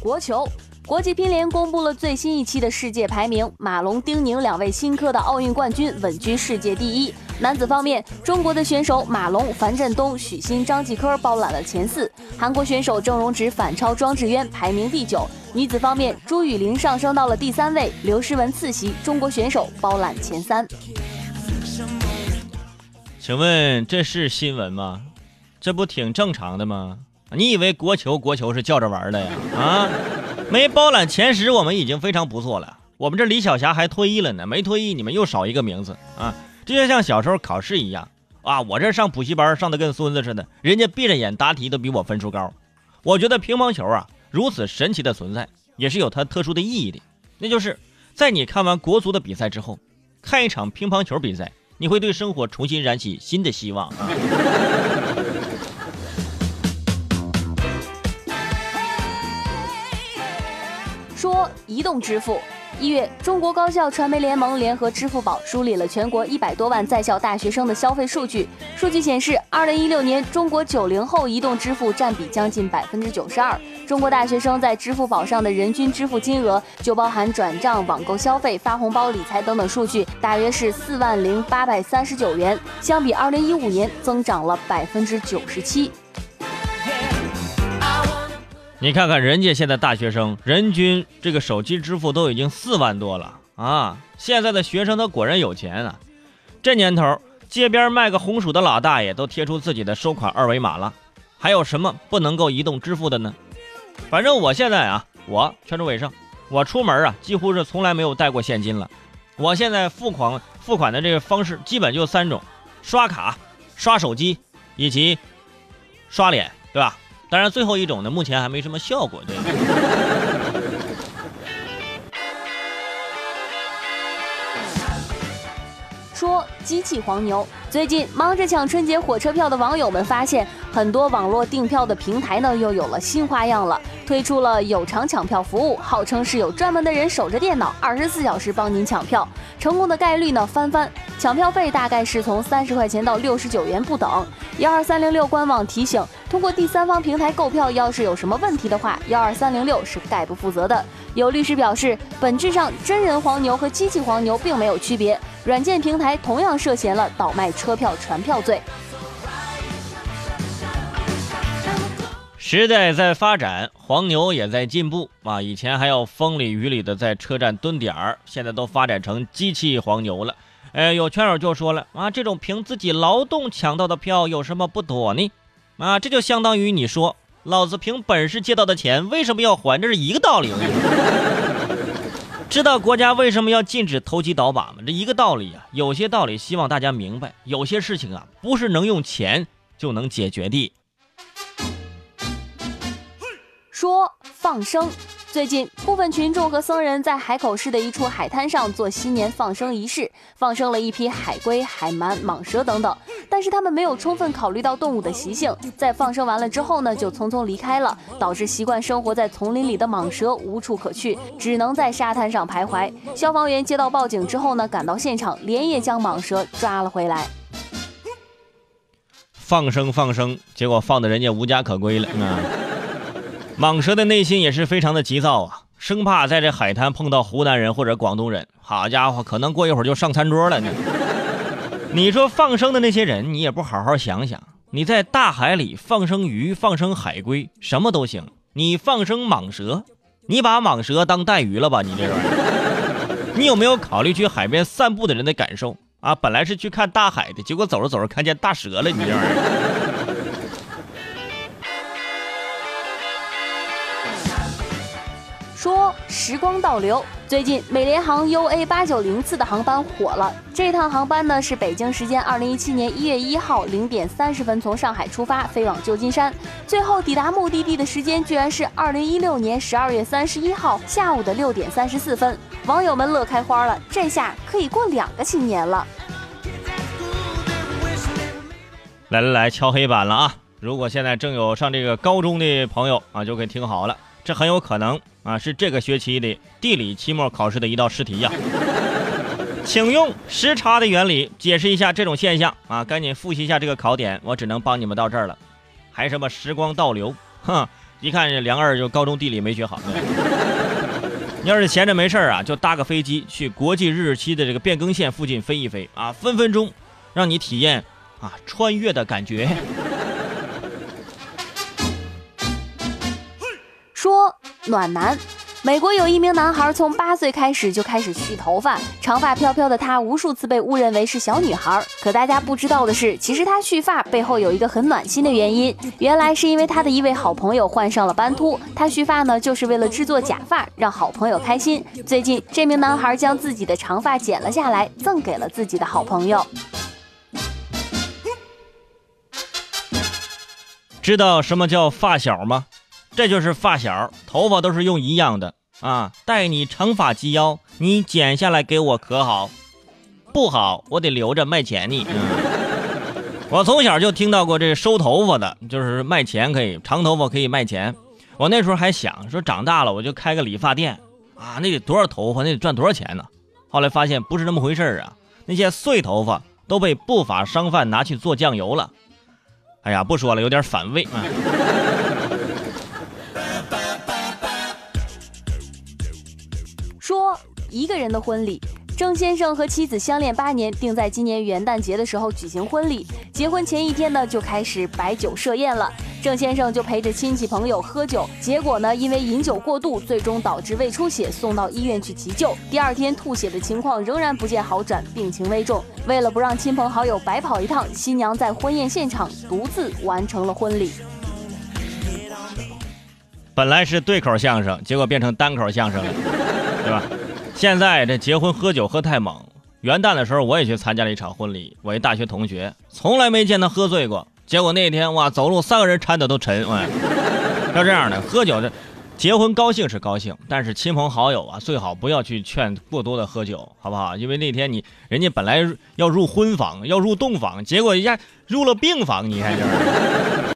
国球。国际乒联公布了最新一期的世界排名，马龙、丁宁两位新科的奥运冠军稳居世界第一。男子方面，中国的选手马龙、樊振东、许昕、张继科包揽了前四，韩国选手郑荣植反超庄智渊排名第九。女子方面，朱雨玲上升到了第三位，刘诗雯次席，中国选手包揽前三。请问这是新闻吗？这不挺正常的吗？你以为国球国球是叫着玩的呀？啊？没包揽前十，我们已经非常不错了。我们这李晓霞还退役了呢，没退役，你们又少一个名字啊！这就像小时候考试一样啊！我这上补习班上的跟孙子似的，人家闭着眼答题都比我分数高。我觉得乒乓球啊，如此神奇的存在，也是有它特殊的意义的。那就是在你看完国足的比赛之后，看一场乒乓球比赛，你会对生活重新燃起新的希望啊！移动支付，一月，中国高校传媒联盟联合支付宝梳理了全国一百多万在校大学生的消费数据。数据显示，二零一六年中国九零后移动支付占比将近百分之九十二。中国大学生在支付宝上的人均支付金额，就包含转账、网购消费、发红包、理财等等数据，大约是四万零八百三十九元，相比二零一五年增长了百分之九十七。你看看人家现在大学生人均这个手机支付都已经四万多了啊！现在的学生他果然有钱啊！这年头，街边卖个红薯的老大爷都贴出自己的收款二维码了，还有什么不能够移动支付的呢？反正我现在啊，我全州伟盛，我出门啊几乎是从来没有带过现金了。我现在付款付款的这个方式基本就三种：刷卡、刷手机以及刷脸，对吧？当然，最后一种呢，目前还没什么效果。对。说机器黄牛。最近忙着抢春节火车票的网友们发现，很多网络订票的平台呢又有了新花样了，推出了有偿抢票服务，号称是有专门的人守着电脑，二十四小时帮您抢票，成功的概率呢翻番。抢票费大概是从三十块钱到六十九元不等。幺二三零六官网提醒，通过第三方平台购票，要是有什么问题的话，幺二三零六是概不负责的。有律师表示，本质上真人黄牛和机器黄牛并没有区别，软件平台同样涉嫌了倒卖。车票传票罪。时代在发展，黄牛也在进步啊！以前还要风里雨里的在车站蹲点儿，现在都发展成机器黄牛了。哎，有圈友就说了啊，这种凭自己劳动抢到的票有什么不妥呢？啊，这就相当于你说老子凭本事借到的钱为什么要还？这是一个道理。知道国家为什么要禁止投机倒把吗？这一个道理啊，有些道理希望大家明白，有些事情啊，不是能用钱就能解决的。说放生。最近，部分群众和僧人在海口市的一处海滩上做新年放生仪式，放生了一批海龟、海鳗、蟒蛇等等。但是他们没有充分考虑到动物的习性，在放生完了之后呢，就匆匆离开了，导致习惯生活在丛林里的蟒蛇无处可去，只能在沙滩上徘徊。消防员接到报警之后呢，赶到现场，连夜将蟒蛇抓了回来。放生放生，结果放的人家无家可归了啊！蟒蛇的内心也是非常的急躁啊，生怕在这海滩碰到湖南人或者广东人。好家伙，可能过一会儿就上餐桌了呢。你说放生的那些人，你也不好好想想，你在大海里放生鱼、放生海龟，什么都行。你放生蟒蛇，你把蟒蛇当带鱼了吧？你这玩意儿，你有没有考虑去海边散步的人的感受啊？本来是去看大海的，结果走着走着看见大蛇了，你这玩意儿。说时光倒流，最近美联航 UA 八九零次的航班火了。这趟航班呢是北京时间二零一七年一月一号零点三十分从上海出发，飞往旧金山，最后抵达目的地的时间居然是二零一六年十二月三十一号下午的六点三十四分。网友们乐开花了，这下可以过两个新年了。来来来，敲黑板了啊！如果现在正有上这个高中的朋友啊，就可以听好了。这很有可能啊，是这个学期的地理期末考试的一道试题呀。请用时差的原理解释一下这种现象啊！赶紧复习一下这个考点，我只能帮你们到这儿了。还什么时光倒流？哼，一看这梁二就高中地理没学好。你要是闲着没事啊，就搭个飞机去国际日期的这个变更线附近飞一飞啊，分分钟让你体验啊穿越的感觉。暖男。美国有一名男孩，从八岁开始就开始蓄头发，长发飘飘的他，无数次被误认为是小女孩。可大家不知道的是，其实他蓄发背后有一个很暖心的原因，原来是因为他的一位好朋友患上了斑秃，他蓄发呢，就是为了制作假发，让好朋友开心。最近，这名男孩将自己的长发剪了下来，赠给了自己的好朋友。知道什么叫发小吗？这就是发小，头发都是用一样的啊！待你长发及腰，你剪下来给我可好？不好，我得留着卖钱你。我从小就听到过这收头发的，就是卖钱可以，长头发可以卖钱。我那时候还想说，长大了我就开个理发店啊，那得多少头发，那得赚多少钱呢？后来发现不是那么回事啊，那些碎头发都被不法商贩拿去做酱油了。哎呀，不说了，有点反胃啊。说一个人的婚礼，郑先生和妻子相恋八年，定在今年元旦节的时候举行婚礼。结婚前一天呢，就开始摆酒设宴了。郑先生就陪着亲戚朋友喝酒，结果呢，因为饮酒过度，最终导致胃出血，送到医院去急救。第二天吐血的情况仍然不见好转，病情危重。为了不让亲朋好友白跑一趟，新娘在婚宴现场独自完成了婚礼。本来是对口相声，结果变成单口相声了。对吧？现在这结婚喝酒喝太猛，元旦的时候我也去参加了一场婚礼。我一大学同学，从来没见他喝醉过，结果那天哇，走路三个人搀的都沉。哎，要这样的喝酒这，结婚高兴是高兴，但是亲朋好友啊，最好不要去劝过多的喝酒，好不好？因为那天你人家本来要入婚房，要入洞房，结果一下入了病房，你看这。